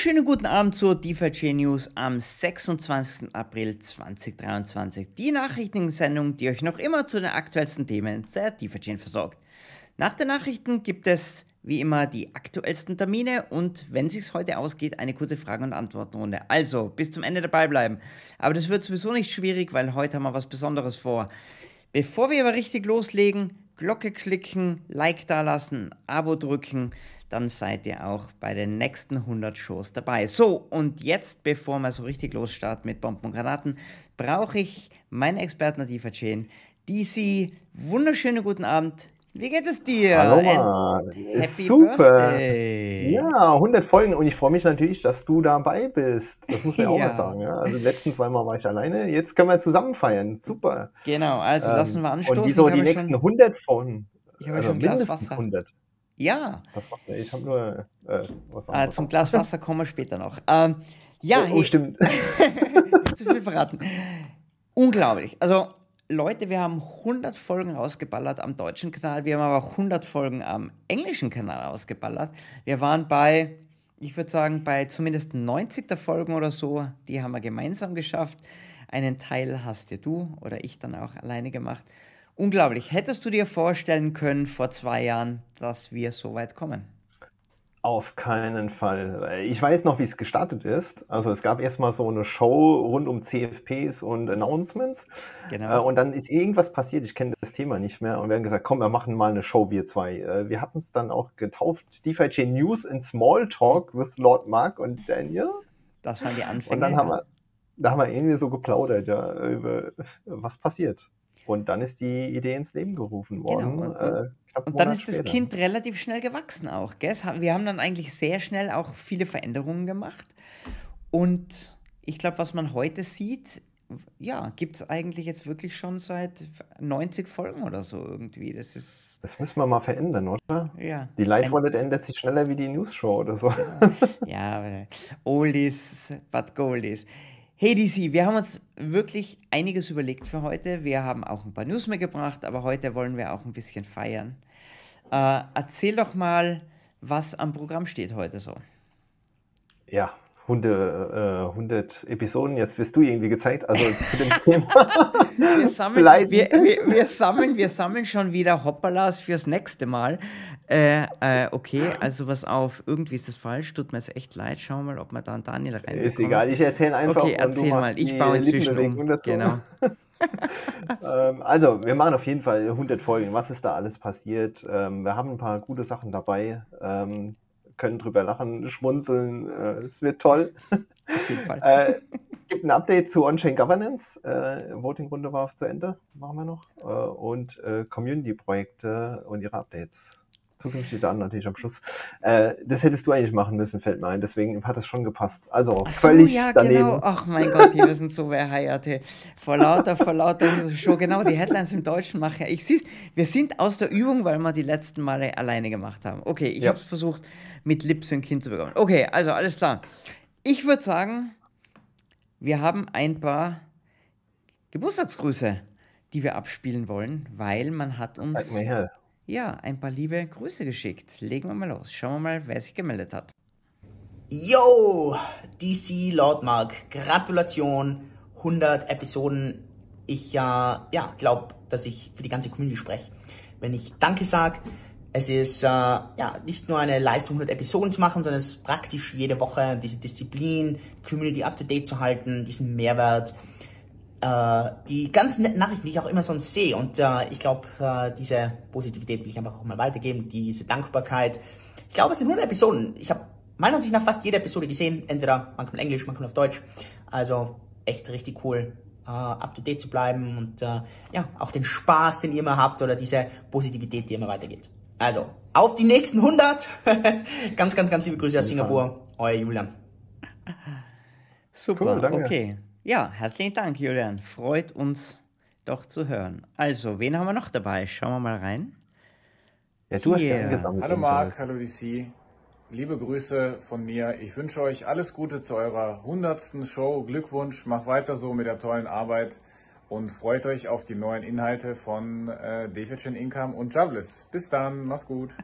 Wunderschönen guten Abend zur DeFi News am 26. April 2023. Die Nachrichtensendung, die euch noch immer zu den aktuellsten Themen der DeFi versorgt. Nach den Nachrichten gibt es wie immer die aktuellsten Termine und wenn es sich heute ausgeht, eine kurze Frage- und Antwortrunde. Also bis zum Ende dabei bleiben. Aber das wird sowieso nicht schwierig, weil heute haben wir was Besonderes vor. Bevor wir aber richtig loslegen, Glocke klicken, Like dalassen, Abo drücken, dann seid ihr auch bei den nächsten 100 Shows dabei. So, und jetzt, bevor wir so richtig losstarten mit Bomben und Granaten, brauche ich meine Experten Natifa Chain, DC. Wunderschönen guten Abend. Wie geht es dir? Hallo Mann. Happy Super. Birthday. Ja, 100 Folgen und ich freue mich natürlich, dass du dabei bist. Das muss man ja auch mal sagen. Ja? Also die letzten zwei Mal war ich alleine, jetzt können wir zusammen feiern. Super. Genau, also ähm, lassen wir anstoßen. Und wieso die nächsten schon, 100 Folgen? Ich habe also schon ein Glas Wasser. 100. Ja. Was macht Ich habe nur äh, was ah, Zum Glas Wasser kommen wir später noch. Ähm, ja, oh, oh stimmt. zu viel verraten. Unglaublich. Also Leute, wir haben 100 Folgen rausgeballert am deutschen Kanal, wir haben aber auch 100 Folgen am englischen Kanal rausgeballert. Wir waren bei, ich würde sagen, bei zumindest 90 der Folgen oder so, die haben wir gemeinsam geschafft. Einen Teil hast ja du oder ich dann auch alleine gemacht. Unglaublich. Hättest du dir vorstellen können vor zwei Jahren, dass wir so weit kommen? Auf keinen Fall. Ich weiß noch, wie es gestartet ist. Also es gab erstmal so eine Show rund um CFPs und Announcements. Genau. Äh, und dann ist irgendwas passiert, ich kenne das Thema nicht mehr. Und wir haben gesagt, komm, wir machen mal eine Show, wir zwei. Äh, wir hatten es dann auch getauft, DeFi Chain News in Smalltalk with Lord Mark und Daniel. Das waren die Anfänge. Und dann haben wir, da haben wir irgendwie so geplaudert, ja, über was passiert. Und dann ist die Idee ins Leben gerufen worden. Genau. Und, äh, und dann ist das Kind relativ schnell gewachsen auch. Gell? Wir haben dann eigentlich sehr schnell auch viele Veränderungen gemacht. Und ich glaube, was man heute sieht, ja, gibt es eigentlich jetzt wirklich schon seit 90 Folgen oder so irgendwie. Das ist. Das müssen wir mal verändern, oder? Ja. Die Live-Wallet ändert sich schneller wie die News-Show oder so. Ja, ja Oldies, but Goldies. Hey DC, wir haben uns wirklich einiges überlegt für heute. Wir haben auch ein paar News mitgebracht, aber heute wollen wir auch ein bisschen feiern. Äh, erzähl doch mal, was am Programm steht heute so. Ja, 100, äh, 100 Episoden, jetzt wirst du irgendwie gezeigt, also zu dem Thema. wir, sammeln, wir, wir, wir, sammeln, wir sammeln schon wieder Hoppalas fürs nächste Mal. Äh, äh, okay, also was auf, irgendwie ist das falsch, tut mir es echt leid. Schauen wir mal, ob wir da einen Daniel reinbekommen. Ist egal, ich erzähle einfach. Okay, erzähl mal, ich baue inzwischen um. Genau. ähm, also, wir machen auf jeden Fall 100 Folgen. Was ist da alles passiert? Ähm, wir haben ein paar gute Sachen dabei, ähm, können drüber lachen, schmunzeln. Äh, es wird toll. Auf jeden Fall. äh, gibt ein Update zu On-Chain Governance. Äh, Voting-Runde war zu Ende, machen wir noch. Äh, und äh, Community-Projekte und ihre Updates zukünftig dann natürlich am Schluss. Äh, das hättest du eigentlich machen müssen, fällt mir ein. Deswegen hat es schon gepasst. Also Ach völlig so, ja, daneben. genau. Ach mein Gott, die wissen so, wer heierte. Vor lauter, vor lauter Show. Genau, die Headlines im Deutschen mache ich. Siehst, wir sind aus der Übung, weil wir die letzten Male alleine gemacht haben. Okay, ich ja. habe es versucht, mit Lip Sync hinzubekommen. Okay, also alles klar. Ich würde sagen, wir haben ein paar Geburtstagsgrüße, die wir abspielen wollen, weil man hat uns. Her ja, ein paar liebe Grüße geschickt. Legen wir mal los. Schauen wir mal, wer sich gemeldet hat. Yo, DC Lord Mark, Gratulation, 100 Episoden. Ich ja, ja, glaube, dass ich für die ganze Community spreche. Wenn ich Danke sage, es ist äh, ja nicht nur eine Leistung, 100 Episoden zu machen, sondern es ist praktisch jede Woche diese Disziplin, Community up to date zu halten, diesen Mehrwert äh, die ganzen netten Nachrichten, die ich auch immer sonst sehe. Und äh, ich glaube, äh, diese Positivität will ich einfach auch mal weitergeben, diese Dankbarkeit. Ich glaube, es sind 100 Episoden. Ich habe meiner Ansicht nach fast jede Episode gesehen, entweder manchmal Englisch, manchmal auf Deutsch. Also echt richtig cool, uh, up to date zu bleiben und uh, ja, auch den Spaß, den ihr immer habt oder diese Positivität, die immer weitergeht. Also, auf die nächsten 100. ganz, ganz, ganz liebe Grüße aus Singapur. Euer Julian. Super, cool, okay. Ja, herzlichen Dank, Julian. Freut uns doch zu hören. Also, wen haben wir noch dabei? Schauen wir mal rein. Ja, du Hier. hast ja angesammelt. Hallo Marc, hallo DC. Liebe Grüße von mir. Ich wünsche euch alles Gute zu eurer 100. Show. Glückwunsch, macht weiter so mit der tollen Arbeit und freut euch auf die neuen Inhalte von äh, Deficient Income und Jobless. Bis dann, mach's gut.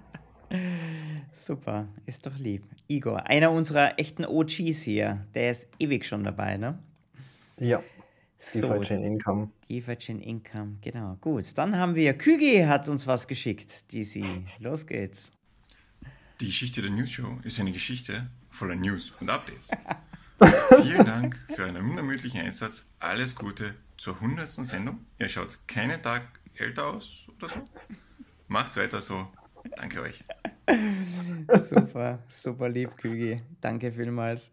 Super, ist doch lieb. Igor, einer unserer echten OGs hier, der ist ewig schon dabei, ne? Ja. So, Chain Income. Chain Income, genau. Gut, dann haben wir Kügi hat uns was geschickt, DC. Los geht's. Die Geschichte der News Show ist eine Geschichte voller News und Updates. Vielen Dank für einen unermüdlichen Einsatz. Alles Gute zur 100. Sendung. Ihr schaut keinen Tag älter aus oder so. Macht's weiter so. Danke euch. super, super lieb, Kügi. Danke vielmals.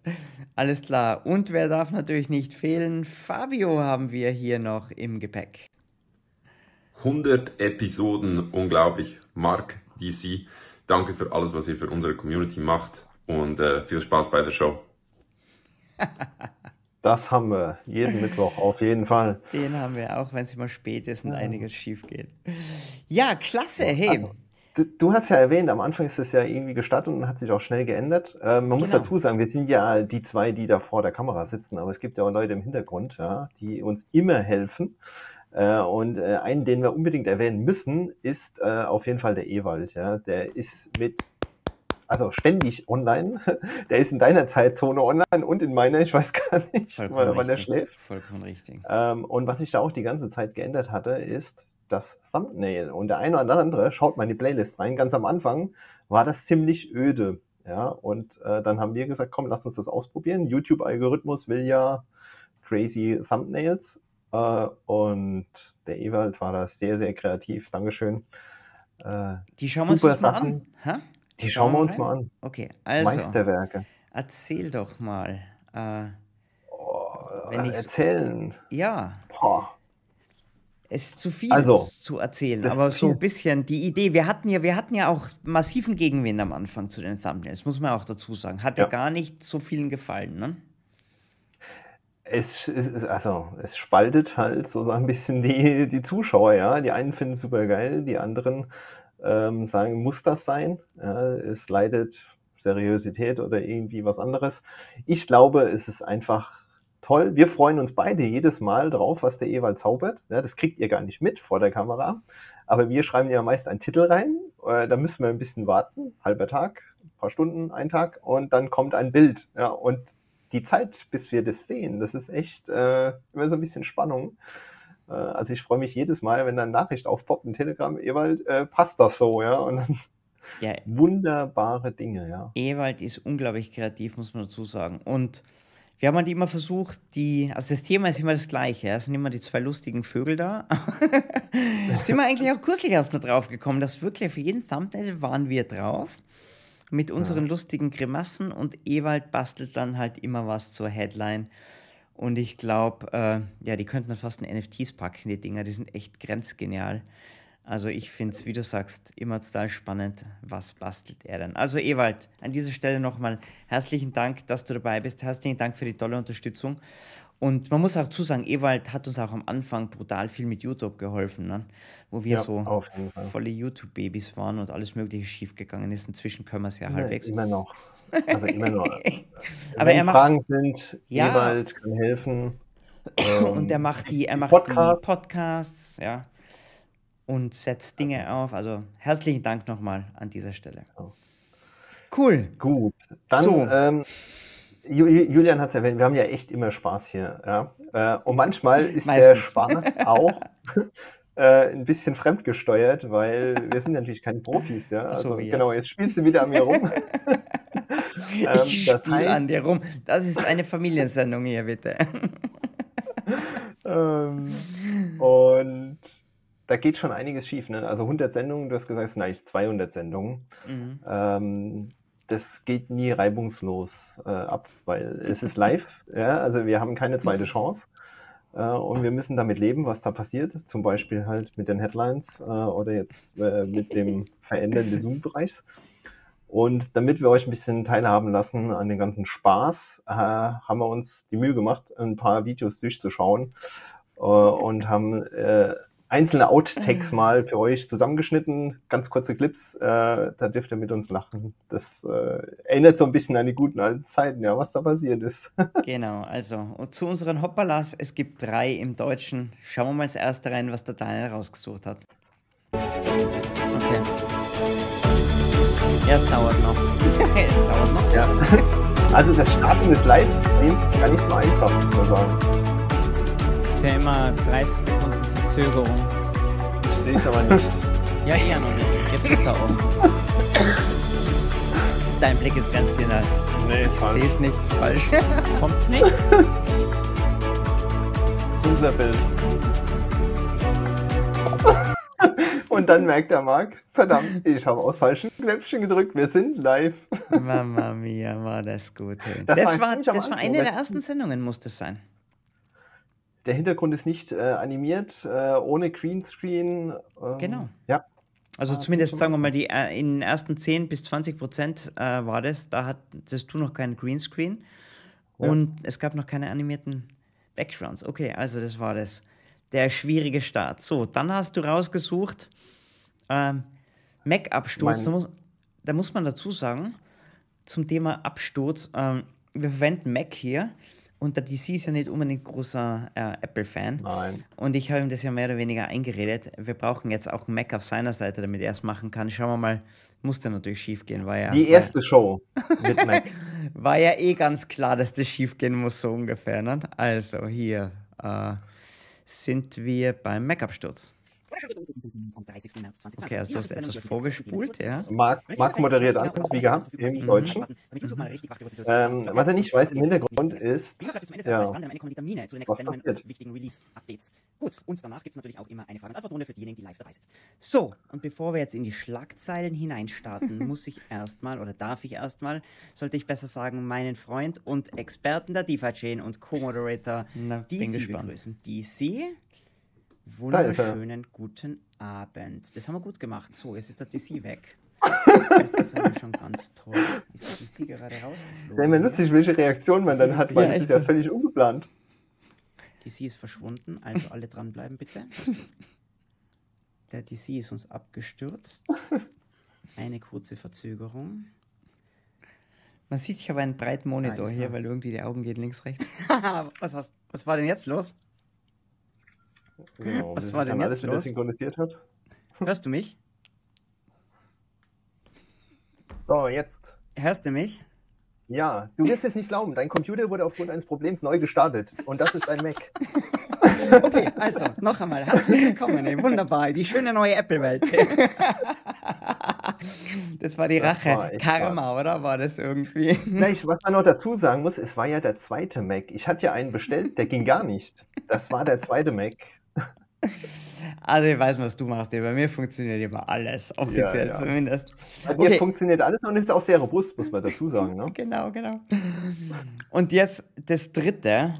Alles klar. Und wer darf natürlich nicht fehlen? Fabio haben wir hier noch im Gepäck. 100 Episoden, unglaublich. Mark, DC, danke für alles, was ihr für unsere Community macht und äh, viel Spaß bei der Show. Das haben wir jeden Mittwoch auf jeden Fall. Den haben wir, auch wenn es immer spät ist und ja. einiges schief geht. Ja, klasse. Hey, also, Du, du, hast ja erwähnt, am Anfang ist es ja irgendwie gestartet und hat sich auch schnell geändert. Äh, man muss genau. dazu sagen, wir sind ja die zwei, die da vor der Kamera sitzen, aber es gibt ja auch Leute im Hintergrund, ja, die uns immer helfen. Äh, und äh, einen, den wir unbedingt erwähnen müssen, ist äh, auf jeden Fall der Ewald. Ja. Der ist mit, also ständig online. Der ist in deiner Zeitzone online und in meiner, ich weiß gar nicht, Vollkommen wann er schläft. Vollkommen richtig. Ähm, und was sich da auch die ganze Zeit geändert hatte, ist, das Thumbnail. Und der eine oder andere schaut mal in die Playlist rein. Ganz am Anfang war das ziemlich öde. Ja, und äh, dann haben wir gesagt, komm, lass uns das ausprobieren. YouTube-Algorithmus will ja crazy Thumbnails. Äh, und der Ewald war da sehr, sehr kreativ. Dankeschön. Äh, die schauen wir uns mal an. Ha? Die schauen, schauen wir uns rein? mal an. Okay, also. Meisterwerke. Erzähl doch mal. Äh, oh, wenn erzählen. Ja. Boah. Es ist zu viel also, zu erzählen, aber so ein bisschen die Idee. Wir hatten ja, wir hatten ja auch massiven Gegenwind am Anfang zu den Thumbnails, muss man auch dazu sagen. Hat ja, ja gar nicht so vielen gefallen, ne? Es, es, also, es spaltet halt so ein bisschen die, die Zuschauer, ja. Die einen finden es super geil, die anderen ähm, sagen, muss das sein? Ja, es leidet Seriosität oder irgendwie was anderes. Ich glaube, es ist einfach toll. Wir freuen uns beide jedes Mal drauf, was der Ewald zaubert. Ja, das kriegt ihr gar nicht mit vor der Kamera. Aber wir schreiben ja meist einen Titel rein. Äh, da müssen wir ein bisschen warten. Halber Tag, ein paar Stunden, ein Tag. Und dann kommt ein Bild. Ja, und die Zeit, bis wir das sehen, das ist echt äh, immer so ein bisschen Spannung. Äh, also ich freue mich jedes Mal, wenn da eine Nachricht aufpoppt, ein Telegram, Ewald, äh, passt das so, ja. Und dann ja. wunderbare Dinge, ja. Ewald ist unglaublich kreativ, muss man dazu sagen. Und wir haben halt immer versucht, die, also das Thema ist immer das gleiche, es sind immer die zwei lustigen Vögel da. sind wir eigentlich auch kürzlich erstmal drauf gekommen, dass wirklich für jeden Thumbnail waren wir drauf mit unseren ja. lustigen Grimassen und Ewald bastelt dann halt immer was zur Headline. Und ich glaube, äh, ja, die könnten fast in NFTs packen, die Dinger, die sind echt grenzgenial. Also ich finde es, wie du sagst, immer total spannend, was bastelt er denn. Also Ewald, an dieser Stelle nochmal herzlichen Dank, dass du dabei bist. Herzlichen Dank für die tolle Unterstützung. Und man muss auch zusagen, Ewald hat uns auch am Anfang brutal viel mit YouTube geholfen, ne? wo wir ja, so volle YouTube-Babys waren und alles Mögliche schiefgegangen ist. Inzwischen können wir es ja immer, halbwegs. Immer noch. Also immer noch. Aber Wenn er macht, Fragen sind, ja, Ewald kann helfen. und er macht die, er macht Podcast. die Podcasts, ja und setzt Dinge auf. Also herzlichen Dank nochmal an dieser Stelle. Cool. Gut. Dann, so. ähm, Julian hat es erwähnt, wir haben ja echt immer Spaß hier. Ja? Äh, und manchmal ist Meistens. der Spaß auch äh, ein bisschen fremdgesteuert, weil wir sind natürlich keine Profis. Ja? Also, so genau, jetzt spielst du wieder an mir rum. ähm, ich spiele an dir rum. Das ist eine Familiensendung hier, bitte. ähm, und da geht schon einiges schief. Ne? Also 100 Sendungen, du hast gesagt, es sind eigentlich 200 Sendungen. Mhm. Ähm, das geht nie reibungslos äh, ab, weil es ist live. ja? Also wir haben keine zweite Chance. Äh, und wir müssen damit leben, was da passiert. Zum Beispiel halt mit den Headlines äh, oder jetzt äh, mit dem Verändern des Zoom-Bereichs. Und damit wir euch ein bisschen teilhaben lassen an den ganzen Spaß, äh, haben wir uns die Mühe gemacht, ein paar Videos durchzuschauen äh, und haben einzelne Outtakes ah. mal für euch zusammengeschnitten, ganz kurze Clips, äh, da dürft ihr mit uns lachen. Das äh, erinnert so ein bisschen an die guten alten Zeiten, ja, was da passiert ist. genau, also zu unseren Hoppalas, es gibt drei im Deutschen. Schauen wir mal das erste rein, was der Daniel rausgesucht hat. Okay. Ja, es dauert noch. es dauert noch. Ja. Also das Starten des Livestreams ist gar nicht so einfach, muss man sagen. Ist ja immer 30 Sekunden Verzögerung. Ich sehe es aber nicht. ja, eher noch nicht. Jetzt ist er offen. Dein Blick ist ganz genau. Nee, ich sehe es nicht. Falsch. Kommt's nicht? Unser Bild. Und dann merkt der Marc, verdammt, ich habe aus falschen Knöpfchen gedrückt, wir sind live. Mama mia, war das gut. Hey. Das, das, war, das war eine der ersten Sendungen, muss das sein. Der Hintergrund ist nicht äh, animiert, äh, ohne Greenscreen. Ähm, genau. Ja. Also ah, zumindest sagen wir mal, die, äh, in den ersten 10 bis 20 Prozent äh, war das. Da hattest du noch keinen Greenscreen ja. und es gab noch keine animierten Backgrounds. Okay, also das war das. Der schwierige Start. So, dann hast du rausgesucht, ähm, Mac-Absturz, da muss, da muss man dazu sagen, zum Thema Absturz, ähm, wir verwenden Mac hier und der DC ist ja nicht unbedingt großer äh, Apple-Fan. Nein. Und ich habe ihm das ja mehr oder weniger eingeredet. Wir brauchen jetzt auch einen Mac auf seiner Seite, damit er es machen kann. Schauen wir mal, musste natürlich schief gehen. War ja, Die erste war, Show mit Mac. war ja eh ganz klar, dass das schief gehen muss, so ungefähr. Ne? Also hier äh, sind wir beim Mac-Absturz. Okay, also du hast etwas vorgespult, ja. Marc, Marc moderiert an, wie gehabt, im mhm. Deutschen. Ähm, was er nicht weiß im Hintergrund ist, ja, was passiert. Gut, und danach gibt es natürlich auch immer eine Frage- und Antwortrunde für diejenigen, die live dabei sind. So, und bevor wir jetzt in die Schlagzeilen hineinstarten, muss ich erstmal, oder darf ich erstmal, sollte ich besser sagen, meinen Freund und Experten der DeFi-Chain und Co-Moderator DC begrüßen. DC, Wunderschönen guten Abend. Das haben wir gut gemacht. So, jetzt ist der DC weg. Das ist aber schon ganz toll. Ist der DC gerade rausgeflogen? Wäre mir lustig, welche Reaktion man dann hat, weil ja, das ist ja völlig ungeplant. DC ist verschwunden, also alle dranbleiben bitte. Der DC ist uns abgestürzt. Eine kurze Verzögerung. Man sieht, ich habe einen breiten Monitor hier, weil irgendwie die Augen gehen links, rechts. was, hast, was war denn jetzt los? Genau, Was war denn jetzt los? synchronisiert hat. Hörst du mich? So, jetzt. Hörst du mich? Ja, du wirst es nicht glauben. Dein Computer wurde aufgrund eines Problems neu gestartet. Und das ist ein Mac. Okay, also, noch einmal. Herzlich willkommen. Ey. Wunderbar. Die schöne neue Apple-Welt. Das war die das Rache. War Karma, wahr. oder? War das irgendwie? Ich, was man noch dazu sagen muss, es war ja der zweite Mac. Ich hatte ja einen bestellt, der ging gar nicht. Das war der zweite Mac. Also ich weiß, was du machst. Bei mir funktioniert immer alles, offiziell ja, ja. zumindest. Bei dir okay. funktioniert alles und ist auch sehr robust, muss man dazu sagen. Ne? genau, genau. Und jetzt das Dritte.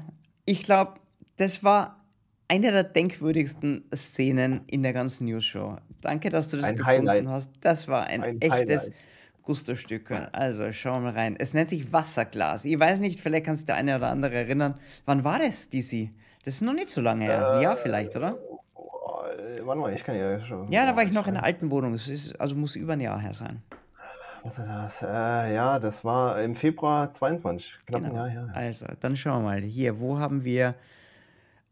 Ich glaube, das war eine der denkwürdigsten Szenen in der ganzen News-Show. Danke, dass du das ein gefunden Highlight. hast. Das war ein, ein echtes Gusto-Stück. Also schauen wir mal rein. Es nennt sich Wasserglas. Ich weiß nicht, vielleicht kannst du der eine oder andere erinnern. Wann war das, DC? Das ist noch nicht so lange her. Ein Jahr vielleicht, oder? Äh, warte mal, ich kann ja schon. Ja, da war ich noch in der alten Wohnung. Das ist, also muss über ein Jahr her sein. Was ist das? Äh, ja, das war im Februar 22. Knapp genau. ein Jahr her. Also, dann schauen wir mal. Hier, wo haben wir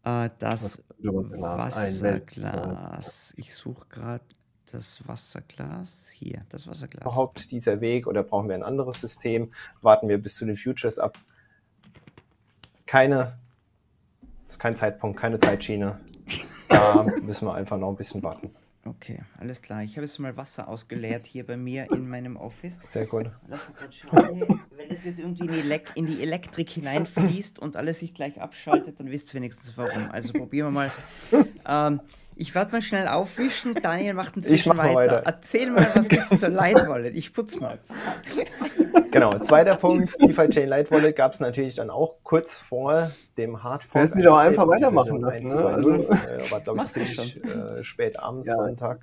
äh, das Wasserglas? Ich suche gerade das Wasserglas. Hier, das Wasserglas. Überhaupt dieser Weg oder brauchen wir ein anderes System? Warten wir bis zu den Futures ab? Keine kein Zeitpunkt, keine Zeitschiene. Da müssen wir einfach noch ein bisschen warten. Okay, alles klar. Ich habe jetzt mal Wasser ausgeleert hier bei mir in meinem Office. Sehr gut. Lass uns schauen. Wenn das jetzt irgendwie in die, Elek in die Elektrik hineinfließt und alles sich gleich abschaltet, dann wisst ihr wenigstens warum. Also probieren wir mal. Ähm, ich werde mal schnell aufwischen. Daniel macht einen Zwischen weiter. weiter. Erzähl mal, was gibt es zur Light Wallet? Ich putz mal. Genau, zweiter Punkt. DeFi Chain Light Wallet gab es natürlich dann auch kurz vor dem Hardfork. Kannst mich auch einfach weitermachen lassen. Ne? Also, äh, war, glaube ich, ziemlich äh, spät abends, ja. Sonntag.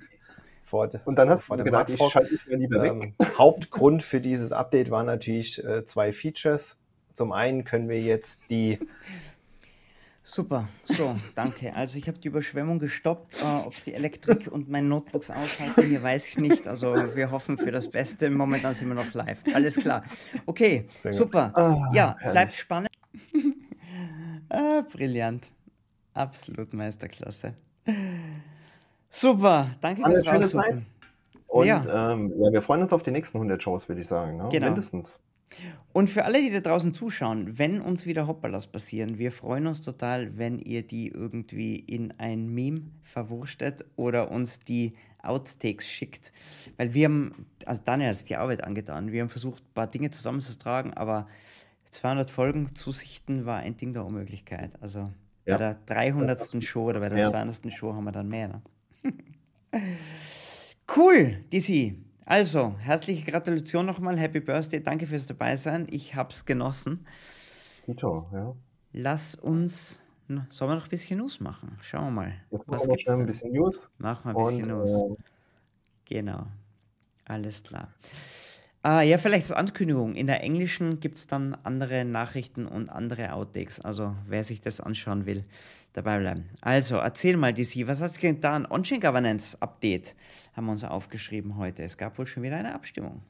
Vor, und dann hast du gedacht, ich schalte mich lieber ähm, weg. Hauptgrund für dieses Update waren natürlich äh, zwei Features. Zum einen können wir jetzt die Super, so, danke. Also ich habe die Überschwemmung gestoppt. Äh, ob die Elektrik und mein Notebooks aushalten, hier weiß ich nicht. Also wir hoffen für das Beste. Momentan sind wir noch live. Alles klar. Okay, super. Oh, ja, herrlich. bleibt spannend. ah, brillant. Absolut Meisterklasse. Super, danke fürs Raussuchen. Und ja. Ähm, ja, wir freuen uns auf die nächsten 100 Shows, würde ich sagen. Ne? Genau. Mindestens. Und für alle, die da draußen zuschauen, wenn uns wieder Hoppalas passieren, wir freuen uns total, wenn ihr die irgendwie in ein Meme verwurschtet oder uns die Outtakes schickt. Weil wir haben, also Daniel hat sich die Arbeit angetan, wir haben versucht, ein paar Dinge zusammenzutragen, aber 200 Folgen zu sichten war ein Ding der Unmöglichkeit. Also ja. bei der 300. Show oder bei der ja. 200. Show haben wir dann mehr. Ne? cool, DC. Also, herzliche Gratulation nochmal, Happy Birthday, danke fürs Dabeisein. Ich hab's genossen. Tito, ja. Lass uns, sollen wir noch ein bisschen News machen? Schauen wir mal. Jetzt was machen wir ein bisschen News. Machen wir ein bisschen Und, News. Äh, genau. Alles klar. Ah, ja, vielleicht als Ankündigung. In der englischen gibt es dann andere Nachrichten und andere Outtakes. Also, wer sich das anschauen will, dabei bleiben. Also, erzähl mal, DC, was hat sich getan? On-Chain Governance Update haben wir uns aufgeschrieben heute. Es gab wohl schon wieder eine Abstimmung.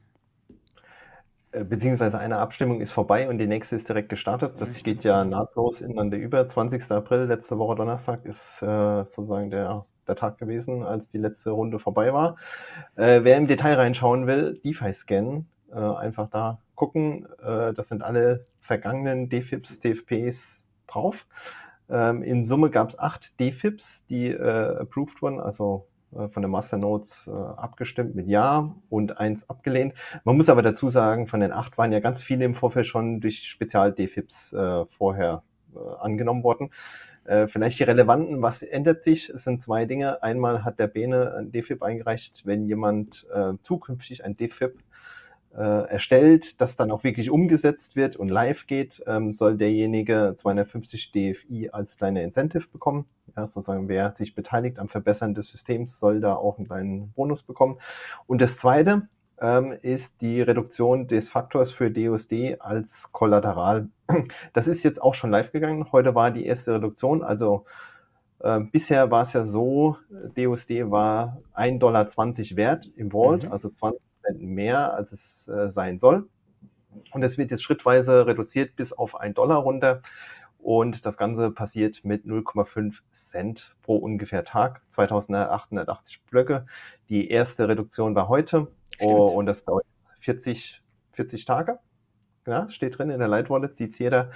Äh, beziehungsweise eine Abstimmung ist vorbei und die nächste ist direkt gestartet. Das ja, geht ja nahtlos ineinander über. 20. April, letzte Woche Donnerstag, ist äh, sozusagen der der Tag gewesen, als die letzte Runde vorbei war. Äh, wer im Detail reinschauen will, DeFi-Scan, äh, einfach da gucken. Äh, das sind alle vergangenen DFIPs, CFPs drauf. Ähm, in Summe gab es acht DFIPs, die äh, approved wurden, also von den Masternodes äh, abgestimmt mit Ja und eins abgelehnt. Man muss aber dazu sagen, von den acht waren ja ganz viele im Vorfeld schon durch Spezial-DFIPs vorher angenommen worden. Äh, vielleicht die relevanten, was ändert sich? Es sind zwei Dinge. Einmal hat der Bene ein DFIP eingereicht, wenn jemand äh, zukünftig ein DFIP äh, erstellt, das dann auch wirklich umgesetzt wird und live geht, ähm, soll derjenige 250 DFI als kleine Incentive bekommen. Ja, sozusagen, wer sich beteiligt am Verbessern des Systems, soll da auch einen kleinen Bonus bekommen. Und das Zweite, ähm, ist die Reduktion des Faktors für DUSD als Kollateral. Das ist jetzt auch schon live gegangen. Heute war die erste Reduktion. Also äh, bisher war es ja so, DUSD war 1,20 Dollar wert im Vault, mhm. also 20 Cent mehr, als es äh, sein soll. Und es wird jetzt schrittweise reduziert bis auf 1 Dollar runter. Und das Ganze passiert mit 0,5 Cent pro ungefähr Tag, 2880 Blöcke. Die erste Reduktion war heute oh, und das dauert 40, 40 Tage. Ja, steht drin in der Light Wallet, sieht jeder.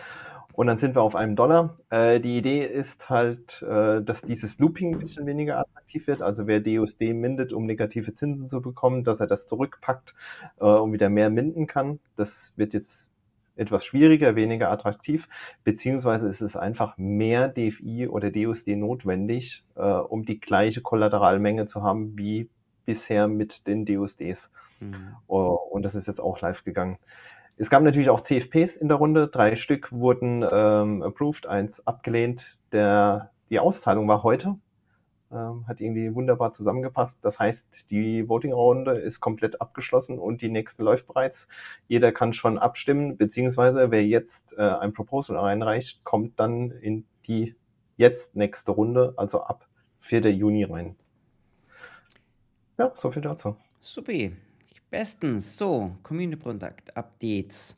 Und dann sind wir auf einem Dollar. Äh, die Idee ist halt, äh, dass dieses Looping ein bisschen weniger attraktiv wird. Also wer DUSD mindet, um negative Zinsen zu bekommen, dass er das zurückpackt äh, und wieder mehr minden kann. Das wird jetzt etwas schwieriger, weniger attraktiv, beziehungsweise ist es einfach mehr DFI oder DUSD notwendig, äh, um die gleiche Kollateralmenge zu haben wie bisher mit den DUSDs. Mhm. Oh, und das ist jetzt auch live gegangen. Es gab natürlich auch CFPs in der Runde. Drei Stück wurden ähm, approved, eins abgelehnt. Der, die Auszahlung war heute. Ähm, hat irgendwie wunderbar zusammengepasst. Das heißt, die Voting-Runde ist komplett abgeschlossen und die nächste läuft bereits. Jeder kann schon abstimmen, beziehungsweise wer jetzt äh, ein Proposal einreicht, kommt dann in die jetzt nächste Runde, also ab 4. Juni rein. Ja, so viel dazu. Super. Bestens. So, Community Product Updates.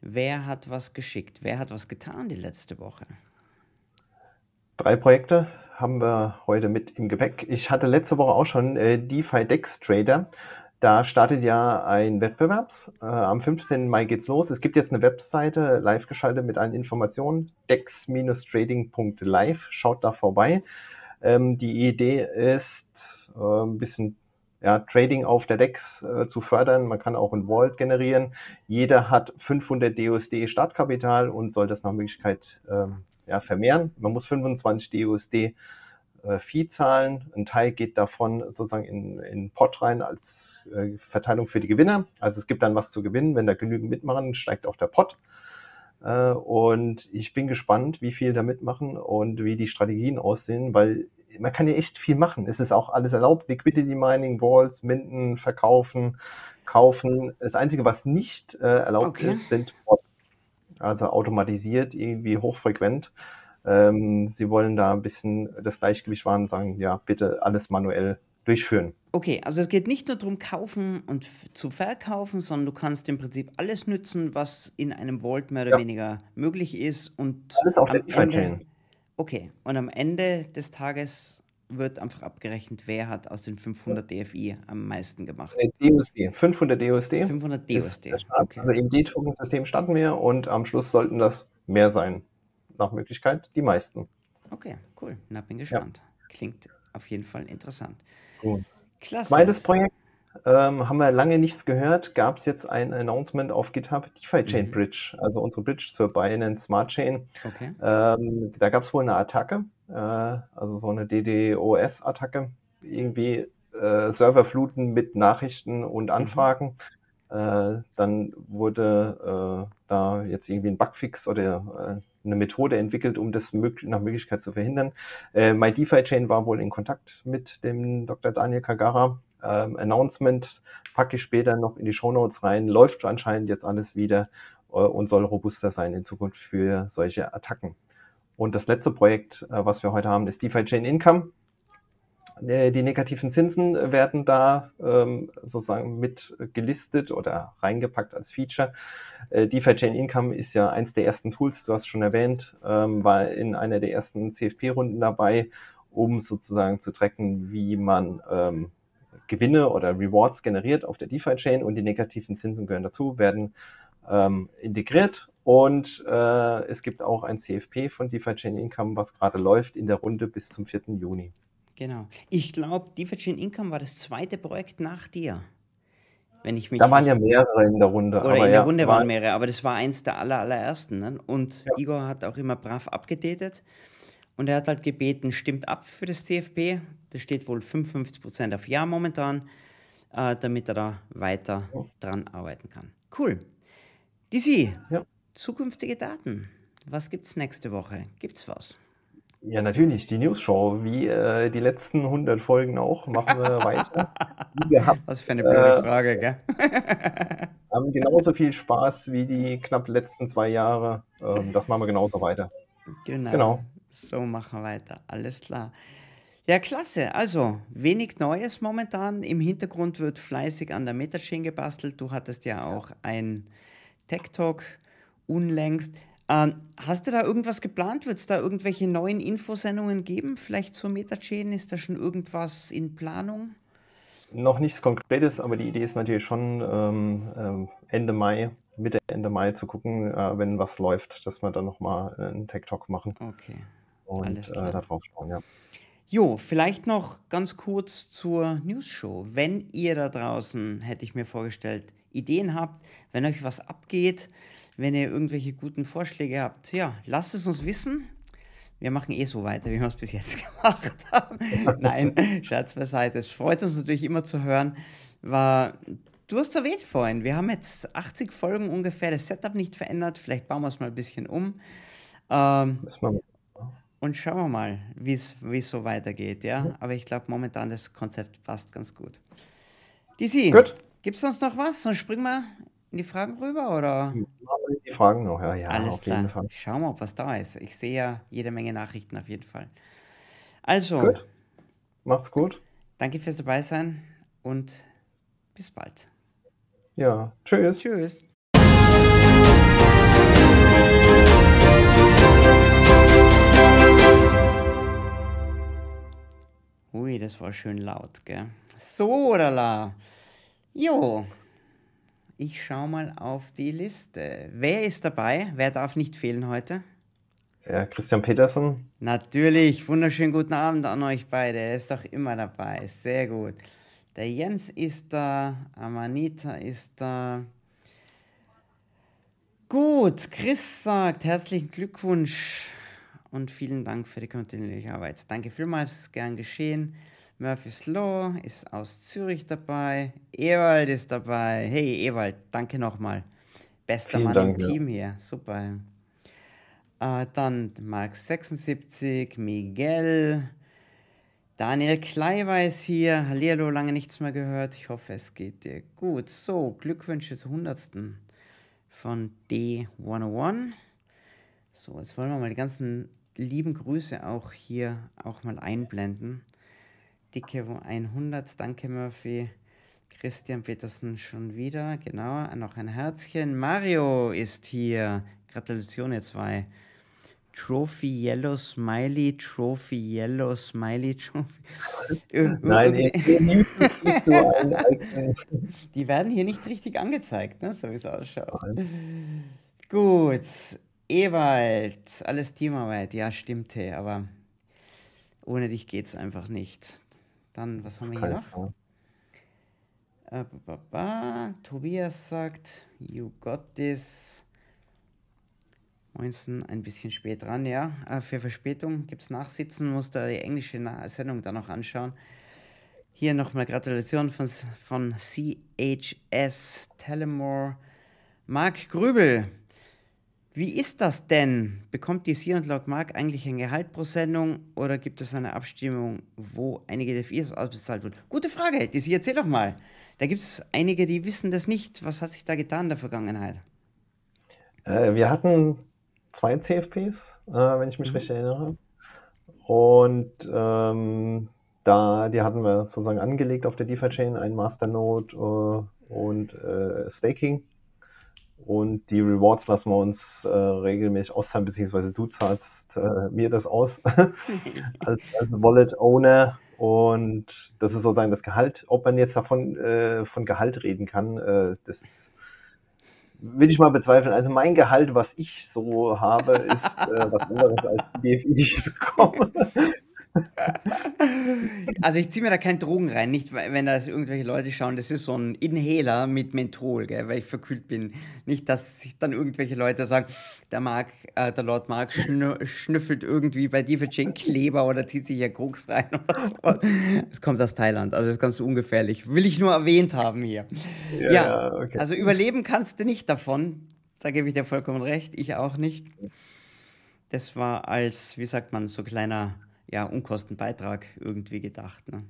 Wer hat was geschickt? Wer hat was getan die letzte Woche? Drei Projekte haben wir heute mit im Gepäck. Ich hatte letzte Woche auch schon äh, DeFi Dex Trader. Da startet ja ein Wettbewerb. Äh, am 15. Mai geht's los. Es gibt jetzt eine Webseite live geschaltet mit allen Informationen. dex-trading.live. Schaut da vorbei. Ähm, die Idee ist, äh, ein bisschen ja, Trading auf der DEX äh, zu fördern. Man kann auch ein Vault generieren. Jeder hat 500 DUSD Startkapital und soll das nach Möglichkeit ähm, ja, vermehren. Man muss 25 DUSD äh, Fee zahlen. Ein Teil geht davon sozusagen in, in Pot rein als äh, Verteilung für die Gewinner. Also es gibt dann was zu gewinnen. Wenn da genügend mitmachen, steigt auch der Pot. Äh, und ich bin gespannt, wie viel da mitmachen und wie die Strategien aussehen, weil man kann ja echt viel machen. Es ist auch alles erlaubt. Liquidity Mining, Walls, Minden, verkaufen, kaufen. Das Einzige, was nicht äh, erlaubt okay. ist, sind Bots. Also automatisiert, irgendwie hochfrequent. Ähm, sie wollen da ein bisschen das Gleichgewicht wahren und sagen, ja, bitte alles manuell durchführen. Okay, also es geht nicht nur darum, kaufen und zu verkaufen, sondern du kannst im Prinzip alles nützen, was in einem Vault mehr oder ja. weniger möglich ist. Und alles auf der Ende, Okay, und am Ende des Tages wird einfach abgerechnet, wer hat aus den 500 DFI am meisten gemacht? DUSD, 500 DUSD. 500 DUSD. Okay. Also im D-Token-System starten wir und am Schluss sollten das mehr sein. Nach Möglichkeit die meisten. Okay, cool. Na, bin gespannt. Ja. Klingt auf jeden Fall interessant. Gut. Klasse. Zweites Projekt ähm, haben wir lange nichts gehört. Gab es jetzt ein Announcement auf GitHub, DeFi Chain mhm. Bridge, also unsere Bridge zur Binance Smart Chain. Okay. Ähm, da gab es wohl eine Attacke, äh, also so eine DDoS-Attacke, irgendwie äh, Serverfluten mit Nachrichten und mhm. Anfragen. Mhm. Dann wurde äh, da jetzt irgendwie ein Bugfix oder äh, eine Methode entwickelt, um das nach Möglichkeit zu verhindern. Äh, MyDeFi-Chain war wohl in Kontakt mit dem Dr. Daniel Kagara. Ähm, Announcement packe ich später noch in die Show Notes rein. Läuft anscheinend jetzt alles wieder äh, und soll robuster sein in Zukunft für solche Attacken. Und das letzte Projekt, äh, was wir heute haben, ist DeFi Chain Income. Äh, die negativen Zinsen werden da ähm, sozusagen mit gelistet oder reingepackt als Feature. Äh, DeFi Chain Income ist ja eins der ersten Tools, du hast schon erwähnt, ähm, war in einer der ersten CFP-Runden dabei, um sozusagen zu tracken, wie man ähm, Gewinne oder Rewards generiert auf der DeFi Chain und die negativen Zinsen gehören dazu, werden ähm, integriert und äh, es gibt auch ein CFP von DeFi Chain Income, was gerade läuft in der Runde bis zum 4. Juni. Genau. Ich glaube, DeFi Income war das zweite Projekt nach dir. Wenn ich mich da waren ja mehrere in der Runde. Oder in der ja, Runde waren mehrere, aber das war eins der aller, allerersten. Ne? Und ja. Igor hat auch immer brav abgedatet. Und er hat halt gebeten, stimmt ab für das CFP. Das steht wohl 55% auf Ja momentan, äh, damit er da weiter ja. dran arbeiten kann. Cool. DC, ja. Zukünftige Daten. Was gibt es nächste Woche? Gibt es was? Ja, natürlich, die News-Show, wie äh, die letzten 100 Folgen auch, machen wir weiter. Gehabt, Was für eine blöde äh, Frage, gell? haben genauso viel Spaß wie die knapp letzten zwei Jahre. Ähm, das machen wir genauso weiter. Genau. genau. So machen wir weiter, alles klar. Ja, klasse. Also, wenig Neues momentan. Im Hintergrund wird fleißig an der Metachain gebastelt. Du hattest ja auch ein Tech Talk unlängst. Ähm, hast du da irgendwas geplant? Wird es da irgendwelche neuen Infosendungen geben? Vielleicht zur Metachain? Ist da schon irgendwas in Planung? Noch nichts Konkretes, aber die Idee ist natürlich schon ähm, ähm Ende Mai, Mitte Ende Mai zu gucken, äh, wenn was läuft, dass wir dann nochmal einen Tech Talk machen. Okay. Und Alles klar. Äh, da drauf schauen, ja. Jo, vielleicht noch ganz kurz zur News Show. Wenn ihr da draußen, hätte ich mir vorgestellt, Ideen habt, wenn euch was abgeht, wenn ihr irgendwelche guten Vorschläge habt, ja, lasst es uns wissen. Wir machen eh so weiter, wie wir es bis jetzt gemacht haben. Nein, Scherz beiseite. Es freut uns natürlich immer zu hören. War, du hast erwähnt vorhin, wir haben jetzt 80 Folgen ungefähr, das Setup nicht verändert. Vielleicht bauen wir es mal ein bisschen um. Ähm, und schauen wir mal, wie es so weitergeht. Ja? Aber ich glaube, momentan das Konzept passt ganz gut. DC, gibt es sonst noch was? Sonst springen wir in die Fragen rüber oder? Die Fragen noch, ja, ja. Alles klar. Schauen wir, ob was da ist. Ich sehe ja jede Menge Nachrichten auf jeden Fall. Also. Gut. Macht's gut. Danke fürs dabei sein und bis bald. Ja, tschüss. Tschüss. Ui, das war schön laut, gell? So, oder la. Jo. Ich schaue mal auf die Liste. Wer ist dabei? Wer darf nicht fehlen heute? Ja, Christian Petersen. Natürlich. Wunderschönen guten Abend an euch beide. Er ist doch immer dabei. Sehr gut. Der Jens ist da. Amanita ist da. Gut. Chris sagt herzlichen Glückwunsch und vielen Dank für die kontinuierliche Arbeit. Danke vielmals. Gern geschehen. Murphy's Law ist aus Zürich dabei. Ewald ist dabei. Hey, Ewald, danke nochmal. Bester Vielen Mann Dank, im Team hier. Super. Äh, dann Mark 76, Miguel. Daniel Kleiber ist hier. Hallihallo, lange nichts mehr gehört. Ich hoffe, es geht dir gut. So, Glückwünsche zur 100. von D101. So, jetzt wollen wir mal die ganzen lieben Grüße auch hier auch mal einblenden. Dicke 100, danke Murphy. Christian Petersen schon wieder, genau, noch ein Herzchen. Mario ist hier, Gratulation ihr zwei. Trophy Yellow Smiley, Trophy Yellow Smiley, Trophy. Nein, die, die werden hier nicht richtig angezeigt, ne? so wie es ausschaut. Gut, Ewald, alles Teamarbeit, ja, stimmt, aber ohne dich geht es einfach nicht. Dann, was haben wir hier noch? Äh, ba, ba, Tobias sagt, you got this. Moinsen, ein bisschen spät dran, ja. Äh, für Verspätung gibt es Nachsitzen, muss da die englische Sendung dann noch anschauen. Hier nochmal Gratulation von, von CHS Telemore. Marc Grübel, wie ist das denn? Bekommt die Sea und Log Mark eigentlich ein Gehalt pro Sendung oder gibt es eine Abstimmung, wo einige DFIs ausbezahlt wurden? Gute Frage, die Sie erzähl doch mal. Da gibt es einige, die wissen das nicht. Was hat sich da getan in der Vergangenheit? Äh, wir hatten zwei CFPs, äh, wenn ich mich mhm. richtig erinnere. Und ähm, da, die hatten wir sozusagen angelegt auf der DeFi-Chain, ein Masternode äh, und äh, Staking. Und die Rewards lassen wir uns äh, regelmäßig auszahlen, beziehungsweise du zahlst äh, mir das aus als, als Wallet-Owner. Und das ist sozusagen das Gehalt. Ob man jetzt davon äh, von Gehalt reden kann, äh, das will ich mal bezweifeln. Also mein Gehalt, was ich so habe, ist äh, was anderes als die DFI, die ich bekomme. Also ich ziehe mir da keine Drogen rein, nicht wenn da irgendwelche Leute schauen, das ist so ein Inhaler mit Menthol, gell, weil ich verkühlt bin. Nicht, dass sich dann irgendwelche Leute sagen, der Mark, äh, der Lord Mark schnü schnüffelt irgendwie bei Divergent Kleber oder zieht sich ja Koks rein oder so. Es kommt aus Thailand, also das ist ganz ungefährlich. Will ich nur erwähnt haben hier. Ja, ja okay. also überleben kannst du nicht davon. Da gebe ich dir vollkommen recht, ich auch nicht. Das war als, wie sagt man, so kleiner ja, Unkostenbeitrag irgendwie gedacht. Ne?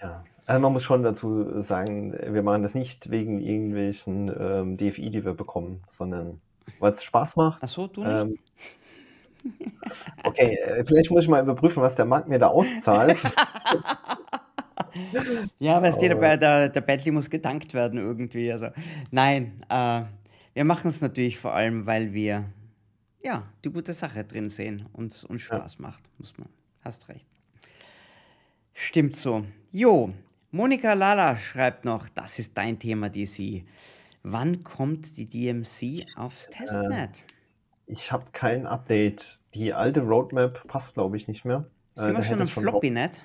Ja, also man muss schon dazu sagen, wir machen das nicht wegen irgendwelchen ähm, DFI, die wir bekommen, sondern weil es Spaß macht. Ach so, du nicht? Ähm, okay, äh, vielleicht muss ich mal überprüfen, was der Markt mir da auszahlt. ja, weißt du, der, der, der Bentley muss gedankt werden irgendwie. Also, nein, äh, wir machen es natürlich vor allem, weil wir ja die gute Sache drin sehen und uns Spaß ja. macht, muss man Hast recht. Stimmt so. Jo, Monika Lala schreibt noch, das ist dein Thema, DC. Wann kommt die DMC aufs Testnet? Äh, ich habe kein Update. Die alte Roadmap passt, glaube ich, nicht mehr. Sind äh, wir schon im Floppy-Net?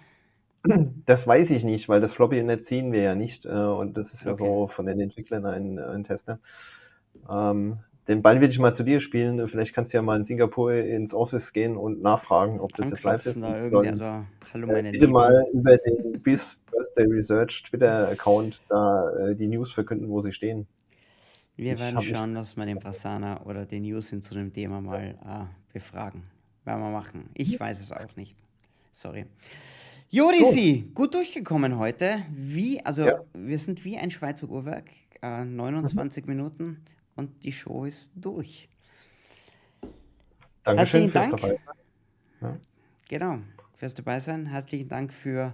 Das weiß ich nicht, weil das Floppy-Net ziehen wir ja nicht. Äh, und das ist ja okay. so von den Entwicklern ein, ein Testnet. Ähm, den Ball will ich mal zu dir spielen. Vielleicht kannst du ja mal in Singapur ins Office gehen und nachfragen, ob das jetzt live ist. Sollen, also, hallo äh, meine bitte Lieben. mal über den BIS Birthday Research Twitter-Account da äh, die News verkünden, wo sie stehen. Wir ich werden schauen, dass wir den Brasana oder den Usin zu dem Thema mal äh, befragen. Werden wir machen. Ich weiß es auch nicht. Sorry. Jorisi, so. gut durchgekommen heute. Wie, also ja. wir sind wie ein Schweizer Uhrwerk. Äh, 29 mhm. Minuten und die Show ist durch. Dankeschön Herzlichen Dank. Dabei ja. Genau, fürs dabei sein. Herzlichen Dank für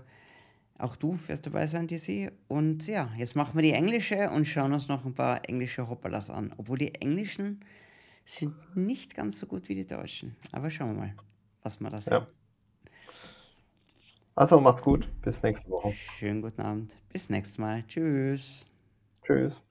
auch du fürs dabei sein, DC. Und ja, jetzt machen wir die englische und schauen uns noch ein paar englische Hoppalas an. Obwohl die englischen sind nicht ganz so gut wie die deutschen. Aber schauen wir mal, was wir da sehen. Ja. Also macht's gut. Bis nächste Woche. Schönen guten Abend. Bis nächstes Mal. Tschüss. Tschüss.